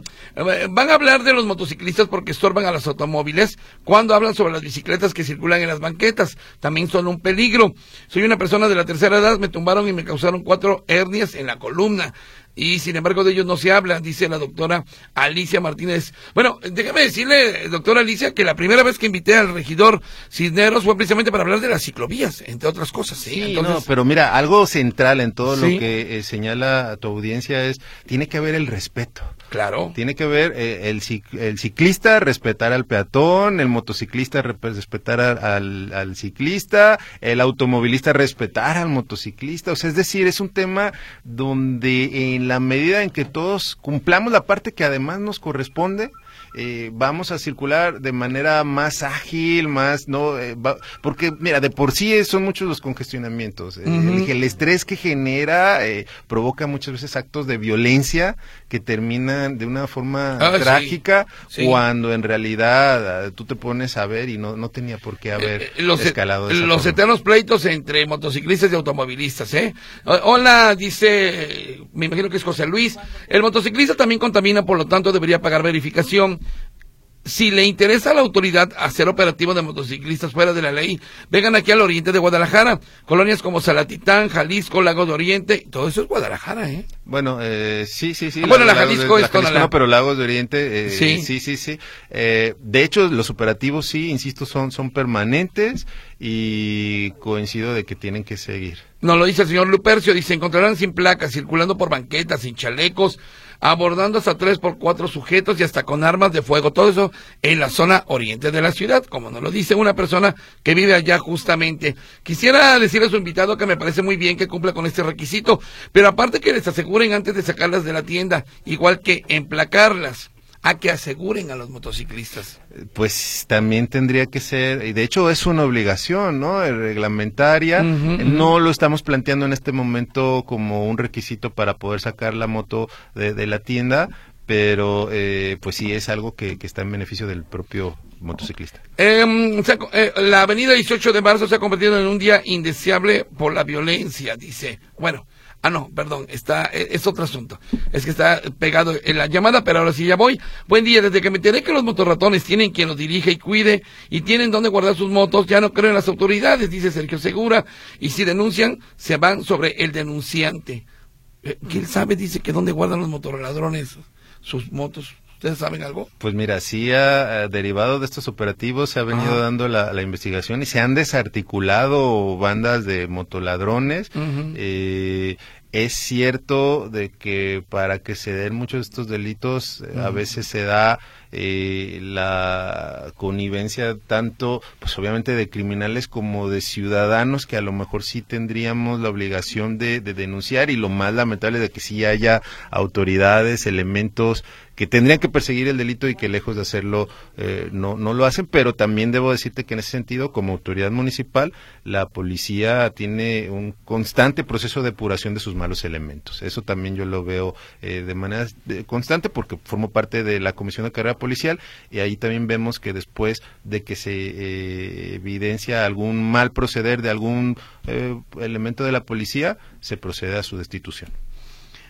van a hablar de los motociclistas porque estorban a los automóviles cuando hablan sobre las bicicletas que circulan en las banquetas. También son un peligro. Soy una persona de la tercera edad, me tumbaron y me causaron cuatro hernias en la columna y sin embargo de ellos no se habla, dice la doctora Alicia Martínez. Bueno, déjame decirle, doctora Alicia, que la primera vez que invité al regidor Cisneros fue precisamente para hablar de las ciclovías, entre otras cosas. Sí, no, pero mira, algo central en todo lo que eh, señala tu audiencia es, tiene que haber el respeto. Claro. Tiene que ver eh, el, el, ciclista respetar al peatón, el motociclista respetar al, al, ciclista, el automovilista respetar al motociclista. O sea, es decir, es un tema donde en la medida en que todos cumplamos la parte que además nos corresponde, eh, vamos a circular de manera más ágil, más, no, eh, porque mira, de por sí son muchos los congestionamientos. Eh, el, estrés que genera provoca muchas veces actos de violencia que terminan de una forma ah, trágica cuando en realidad ah, tú te pones a ver y no, no tenía por qué haber los, e-, escalado. los eternos pleitos entre motociclistas y automovilistas, ¿eh? Hola, dice, me imagino que es José Luis. El motociclista también contamina, por lo tanto debería pagar verificación si le interesa a la autoridad hacer operativo de motociclistas fuera de la ley, vengan aquí al oriente de Guadalajara. Colonias como Salatitán, Jalisco, Lago de Oriente, todo eso es Guadalajara, ¿eh? Bueno, eh, sí, sí, sí. Ah, bueno, la Jalisco es la No, pero Lagos de Oriente, eh, sí, sí, sí. sí. Eh, de hecho, los operativos, sí, insisto, son, son permanentes y coincido de que tienen que seguir. No lo dice el señor Lupercio, dice, encontrarán sin placas, circulando por banquetas, sin chalecos, abordando hasta tres por cuatro sujetos y hasta con armas de fuego. Todo eso en la zona oriente de la ciudad, como nos lo dice una persona que vive allá justamente. Quisiera decirle a su invitado que me parece muy bien que cumpla con este requisito, pero aparte que les aseguren antes de sacarlas de la tienda, igual que emplacarlas a que aseguren a los motociclistas. Pues también tendría que ser, y de hecho es una obligación, ¿no? Reglamentaria. No lo estamos planteando en este momento como un requisito para poder sacar la moto de, la tienda, pero eh, pues sí es algo que, está en beneficio del propio motociclista. Em, eh, la avenida 18 de marzo se ha convertido en un día indeseable por la violencia, dice. Bueno, Ah, no, perdón, está, e, es, otro asunto. Es que está pegado en la llamada, pero ahora sí ya voy. Buen día, desde que me enteré que los motorratones tienen quien los dirige y cuide y tienen donde guardar sus motos, ya no creo en las autoridades, dice Sergio Segura. Y si denuncian, se van sobre el denunciante. Eh, ¿Quién sabe? Dice que dónde guardan los motorladrones sus motos. ¿Ustedes saben algo? Pues mira, sí ha derivado de estos operativos, se ha venido dando la, investigación y se han desarticulado bandas de motoladrones. eh, es cierto de que para que se den muchos de estos delitos eh, a veces se da eh, la connivencia tanto, pues obviamente de criminales como de ciudadanos que a lo mejor sí tendríamos la obligación de, de denunciar y lo más lamentable de que sí haya autoridades, elementos que tendrían que perseguir el delito y que lejos de hacerlo eh, no, no lo hacen, pero también debo decirte que en ese sentido, como autoridad municipal, la policía tiene un constante proceso de depuración de sus malos elementos. Eso también yo lo veo eh, de manera constante porque formo parte de la Comisión de Carrera Policial y ahí también vemos que después de que se eh, evidencia algún mal proceder de algún elemento de la policía, se procede a su destitución.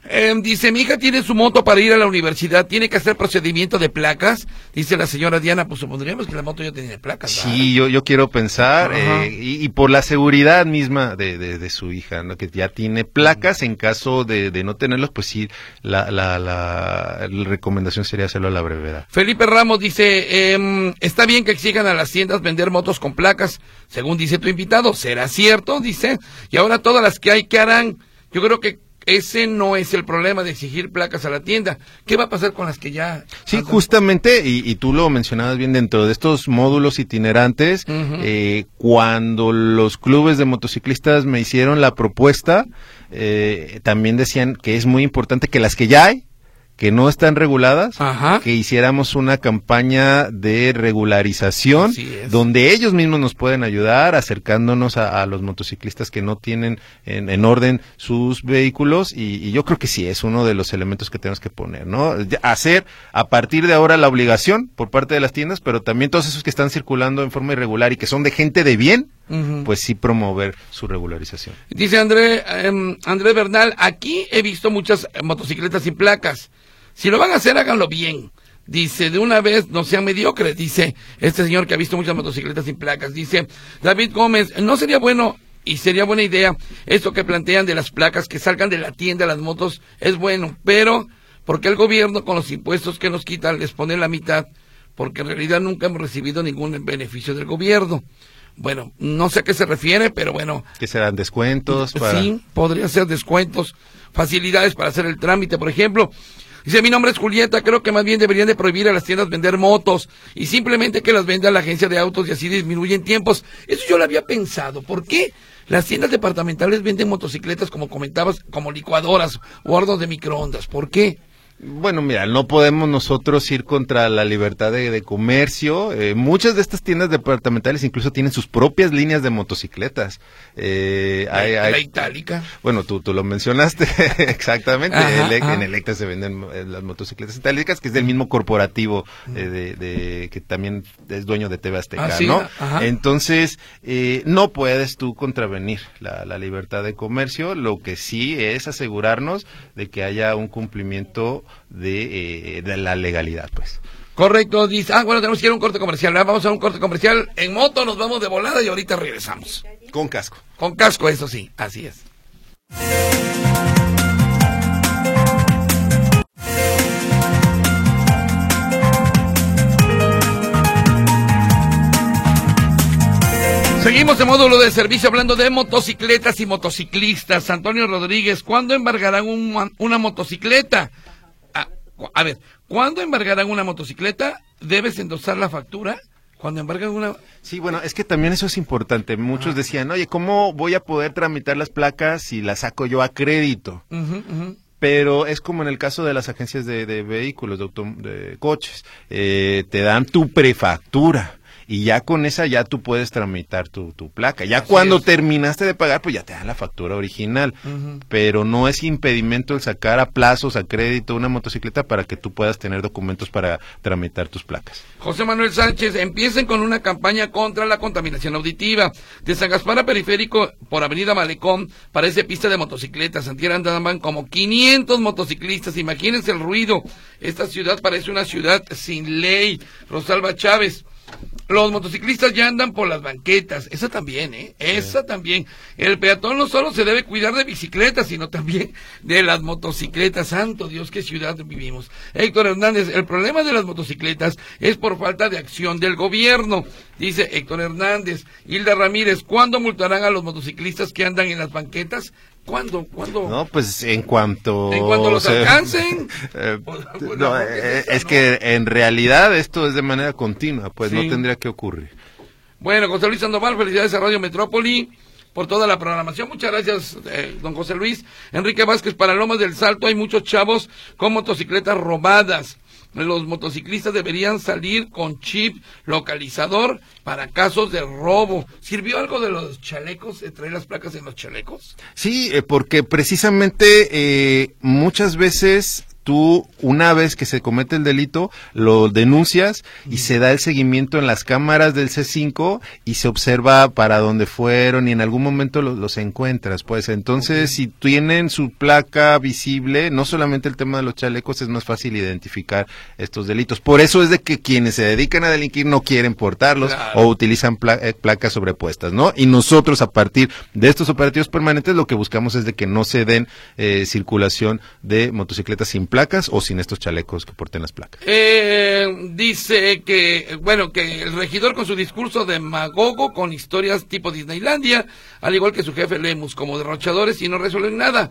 Em, dice, mi hija tiene su moto para ir a la universidad, tiene que hacer procedimiento de placas. Dice la señora Diana, pues supondríamos que la moto ya tiene placas. Sí, yo, yo quiero pensar, eh, y, por la seguridad misma de, de, su hija, ¿no? que ya tiene placas, en caso de, de no tenerlos, pues sí, la, la, la, recomendación sería hacerlo a la brevedad. Felipe Ramos dice, em, está bien que exijan a las tiendas vender motos con placas, según dice tu invitado, ¿será cierto? Dice, y ahora todas las que hay, ¿qué harán? Yo creo que ese no es el problema de exigir placas a la tienda. ¿Qué va a pasar con las que ya... Sí, justamente, y, tú lo mencionabas bien dentro de estos módulos itinerantes, eh, cuando los clubes de motociclistas me hicieron la propuesta, eh, también decían que es muy importante que las que ya hay, que no están reguladas, que hiciéramos una campaña de regularización donde ellos mismos nos pueden ayudar acercándonos a, los motociclistas que no tienen en, orden sus vehículos y, yo creo que sí es uno de los elementos que tenemos que poner, ¿no? Hacer a partir de ahora la obligación por parte de las tiendas, pero también todos esos que están circulando en forma irregular y que son de gente de bien, pues sí promover su regularización. Dice André, eh, Andrés Bernal, aquí he visto muchas motocicletas sin placas. Si lo van a hacer, háganlo bien. Dice, de una vez no sean mediocres, dice este señor que ha visto muchas motocicletas sin placas. Dice, David Gómez, no sería bueno y sería buena idea esto que plantean de las placas que salgan de la tienda las motos, es bueno, pero porque el gobierno con los impuestos que nos quitan les pone la mitad, porque en realidad nunca hemos recibido ningún beneficio del gobierno. Bueno, no sé a qué se refiere, pero bueno. ¿Que serán descuentos? Sí, podría ser descuentos, facilidades para hacer el trámite, por ejemplo. Dice, mi nombre es Julieta, creo que más bien deberían de prohibir a las tiendas vender motos y simplemente que las venda la agencia de autos y así disminuyen tiempos. Eso yo lo había pensado. ¿Por qué? Las tiendas departamentales venden motocicletas, como comentabas, como licuadoras o hornos de microondas. ¿Por qué? Bueno, mira, no podemos nosotros ir contra la libertad de, comercio. Eh, muchas de estas tiendas departamentales incluso tienen sus propias líneas de motocicletas. Eh, la, itálica. Bueno, tú, tú lo mencionaste exactamente. En Electra se venden eh, las motocicletas itálicas, que es del mismo corporativo de, que también es dueño de TV Azteca, ah, ¿no? Entonces, no puedes tú contravenir la, la libertad de comercio. Lo que sí es asegurarnos de que haya un cumplimiento de, eh, de la legalidad, pues. Correcto, dice. Ah, bueno, tenemos que ir a un corte comercial. Vamos a un corte comercial en moto, nos vamos de volada y ahorita regresamos. Con casco. Con casco, eso sí, así es. Seguimos en módulo de servicio hablando de motocicletas y motociclistas. Antonio Rodríguez, ¿cuándo embargarán una motocicleta? A ver, ¿cuándo embargarán una motocicleta? ¿Debes endosar la factura? Cuando embargan una... Sí, bueno, es que también eso es importante. Muchos ah. decían, oye, ¿cómo voy a poder tramitar las placas si las saco yo a crédito? Pero es como en el caso de las agencias de, vehículos, de, de coches. Eh, te dan tu prefactura y ya con esa ya tú puedes tramitar tu, tu placa. Ya cuando terminaste de pagar, pues ya te dan la factura original. Pero no es impedimento el sacar a plazos, a crédito una motocicleta para que tú puedas tener documentos para tramitar tus placas. José Manuel Sánchez, empiecen con una campaña contra la contaminación auditiva. De San Gaspar a Periférico por Avenida Malecón parece pista de motocicletas. Antier andaban como 500 motociclistas. Imagínense el ruido. Esta ciudad parece una ciudad sin ley. Rosalba Chávez. Los motociclistas ya andan por las banquetas, esa también, ¿eh? Esa también. El peatón no solo se debe cuidar de bicicletas, sino también de las motocicletas. Santo Dios, qué ciudad vivimos. Héctor Hernández, el problema de las motocicletas es por falta de acción del gobierno, dice Héctor Hernández. Hilda Ramírez, ¿cuándo multarán a los motociclistas que andan en las banquetas? ¿Cuándo? ¿Cuándo? No, pues en cuanto... En cuanto los alcancen. Eh, no, eh, es que en realidad esto es de manera continua, pues no tendría que ocurrir. Bueno, José Luis Sandoval, felicidades a Radio Metrópoli por toda la programación. Muchas gracias, eh, don José Luis. Enrique Vázquez, para Lomas del Salto hay muchos chavos con motocicletas robadas los motociclistas deberían salir con chip localizador para casos de robo. ¿Sirvió algo de los chalecos, de traer las placas en los chalecos? Sí, eh, porque precisamente eh, muchas veces tú una vez que se comete el delito lo denuncias y se da el seguimiento en las cámaras del C5 y se observa para dónde fueron y en algún momento los, encuentras pues. Entonces si tienen su placa visible no solamente el tema de los chalecos es más fácil identificar estos delitos. Por eso es de que quienes se dedican a delinquir no quieren portarlos o utilizan eh, placas sobrepuestas no y nosotros a partir de estos operativos permanentes lo que buscamos es de que no se den eh, circulación de motocicletas sin placas o sin estos chalecos que porten las placas? Eh, dice que, bueno, que el regidor con su discurso demagogo con historias tipo Disneylandia, al igual que su jefe Lemus, como derrochadores y no resuelven nada.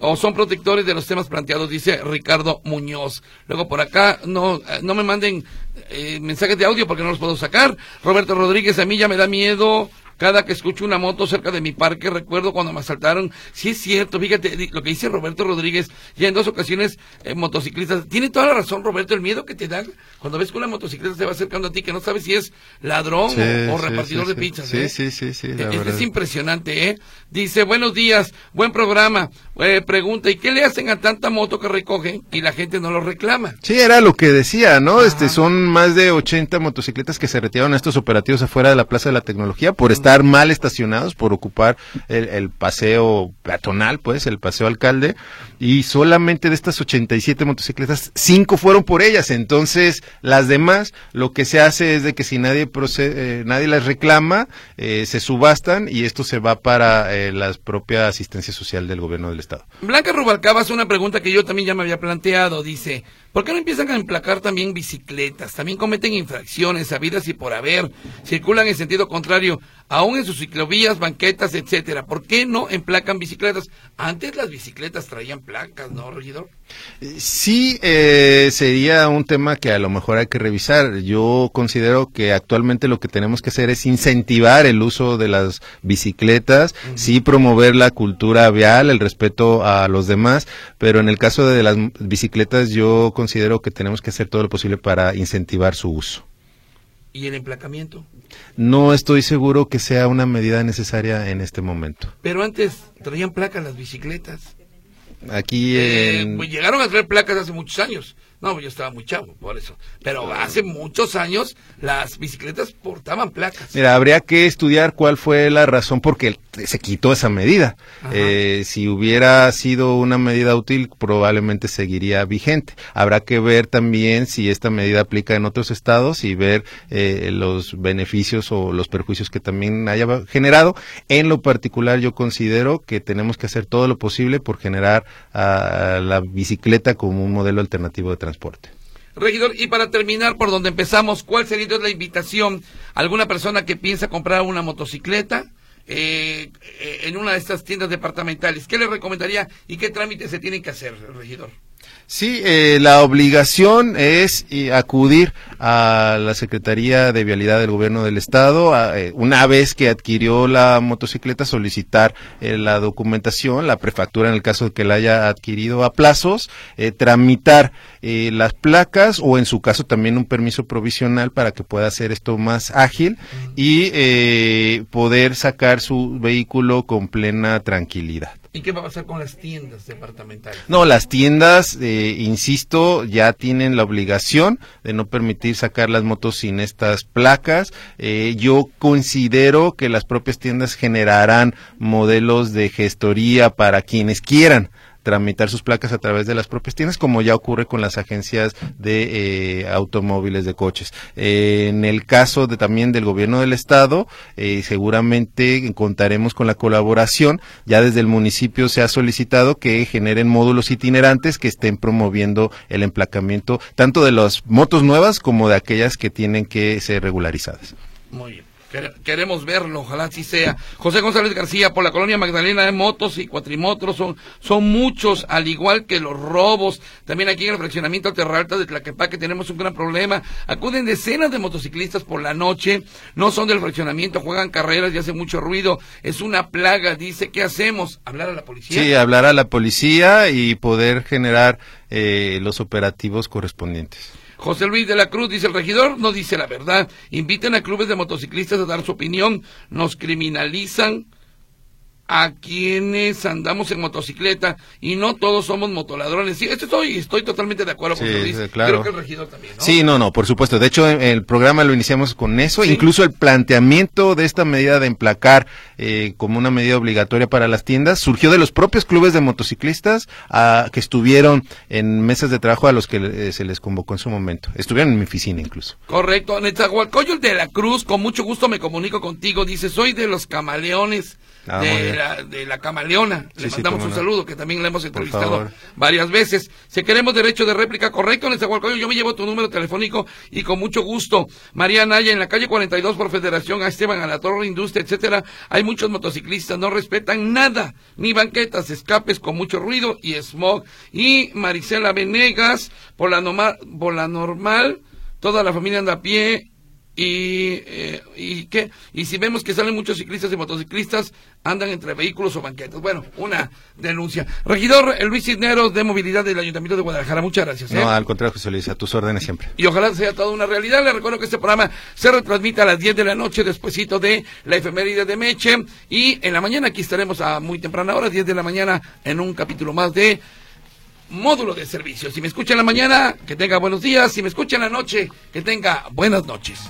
o son protectores de los temas planteados, dice Ricardo Muñoz. Luego por acá, no, no me manden eh, mensajes de audio porque no los puedo sacar. Roberto Rodríguez, a mí ya me da miedo cada que escucho una moto cerca de mi parque, recuerdo cuando me asaltaron. Sí es cierto, fíjate lo que dice Roberto Rodríguez, ya en dos ocasiones eh, motociclistas. Tiene toda la razón, Roberto, el miedo que te da cuando ves que una motocicleta se va acercando a ti, que no sabes si es ladrón o, repartidor de pizzas. Sí, ¿eh? sí, sí, sí. es, es, impresionante, ¿eh? Dice, buenos días, buen programa. Eh, pregunta, ¿y qué le hacen a tanta moto que recogen y la gente no lo reclama? Sí, era lo que decía, ¿no? Este, son más de 80 motocicletas que se retiraron a estos operativos afuera de la Plaza de la Tecnología por estar mal estacionados, por ocupar el, paseo peatonal, pues, el paseo alcalde, y solamente de estas 87 motocicletas, cinco fueron por ellas. Entonces, las demás, lo que se hace es de que si nadie procede, eh, nadie las reclama, eh, se subastan y esto se va para la propia asistencia social del gobierno del Blanca Rubalcaba hace una pregunta que yo también ya me había planteado. Dice, ¿por qué no empiezan a emplacar también bicicletas? También cometen infracciones habidas y por haber. Circulan en sentido contrario, aún en sus ciclovías, banquetas, etcétera. ¿Por qué no emplacan bicicletas? Antes las bicicletas traían placas, ¿no, regidor? Sí, eh, sería un tema que a lo mejor hay que revisar. Yo considero que actualmente lo que tenemos que hacer es incentivar el uso de las bicicletas, sí promover la cultura vial, el respeto a los demás, pero en el caso de las bicicletas yo considero que tenemos que hacer todo lo posible para incentivar su uso. ¿Y el emplacamiento? No estoy seguro que sea una medida necesaria en este momento. Pero antes traían placas las bicicletas. Aquí eh, pues llegaron a traer placas hace muchos años. No, yo estaba muy chavo, por eso. Pero hace muchos años las bicicletas portaban placas. Mira, habría que estudiar cuál fue la razón por qué se quitó esa medida. Eh, si hubiera sido una medida útil, probablemente seguiría vigente. Habrá que ver también si esta medida aplica en otros estados y ver eh, los beneficios o los perjuicios que también haya generado. En lo particular, yo considero que tenemos que hacer todo lo posible por generar a la bicicleta como un modelo alternativo de transporte. Regidor, y para terminar por donde empezamos, ¿cuál sería la invitación a alguna persona que piensa comprar una motocicleta? Eh, eh, en una de estas tiendas departamentales. ¿Qué le recomendaría y qué trámites se tienen que hacer, regidor? Sí, eh, la obligación es eh, acudir a la Secretaría de Vialidad del Gobierno del Estado, eh, una vez que adquirió la motocicleta, solicitar la documentación, la prefactura en el caso de que la haya adquirido a plazos, tramitar las placas o en su caso también un permiso provisional para que pueda hacer esto más ágil y poder sacar su vehículo con plena tranquilidad. ¿Y qué va a pasar con las tiendas departamentales? No, las tiendas, eh, insisto, ya tienen la obligación de no permitir sacar las motos sin estas placas. Eh, yo considero que las propias tiendas generarán modelos de gestoría para quienes quieran tramitar sus placas a través de las propias tiendas, como ya ocurre con las agencias de eh, automóviles de coches. En el caso de también del gobierno del estado, eh, seguramente contaremos con la colaboración. Ya desde el municipio se ha solicitado que generen módulos itinerantes que estén promoviendo el emplacamiento tanto de las motos nuevas como de aquellas que tienen que ser regularizadas. Muy bien. Queremos verlo, ojalá así sea. José González García, por la colonia Magdalena de motos y cuatrimotros, son, son muchos, al igual que los robos. También aquí en el fraccionamiento Alta de Tlaquepaque tenemos un gran problema. Acuden decenas de motociclistas por la noche, no son del fraccionamiento, juegan carreras y hace mucho ruido. Es una plaga, dice, ¿qué hacemos? ¿Hablar a la policía? Sí, hablar a la policía y poder generar eh, los operativos correspondientes. José Luis de la Cruz dice el regidor, no dice la verdad. Inviten a clubes de motociclistas a dar su opinión. Nos criminalizan a quienes andamos en motocicleta y no todos somos motoladrones. Sí, estoy, estoy totalmente de acuerdo con sí, Creo que el regidor también, ¿no? Sí, no, no, por supuesto. De hecho, el programa lo iniciamos con eso. Incluso el planteamiento de esta medida de emplacar eh, como una medida obligatoria para las tiendas surgió de los propios clubes de motociclistas a, que estuvieron en mesas de trabajo a los que eh, se les convocó en su momento. Estuvieron en mi oficina incluso. Correcto. Netzahualcoyol de la Cruz, con mucho gusto me comunico contigo. Dice, soy de los camaleones Ah, de, la, de la Camaleona. Le Sí, sí, mandamos un no. saludo, que también le hemos entrevistado varias veces. Si queremos derecho de réplica correcto, Nezahualcóyotl, yo me llevo tu número telefónico y con mucho gusto. María Naya, en la calle 42 por Federación, a Esteban, a la Torre Industria, etcétera, hay muchos motociclistas, no respetan nada, ni banquetas, escapes con mucho ruido y smog. Y Marisela Venegas, por la, noma- por la normal, toda la familia anda a pie y, eh, y qué y si vemos que salen muchos ciclistas y motociclistas andan entre vehículos o banquetas bueno una denuncia regidor eh, Luis Cisneros de movilidad del Ayuntamiento de Guadalajara muchas gracias ¿eh? No, al contrario, José Luis, a tus órdenes siempre. y ojalá sea toda una realidad. Le recuerdo que este programa se retransmite a las 10 de la noche, despuesito de la efeméride de Meche. Y en la mañana aquí estaremos a muy temprana hora, 10 de la mañana, en un capítulo más de Módulo de Servicio. Si me escucha en la mañana, que tenga buenos días. Si me escucha en la noche, que tenga buenas noches.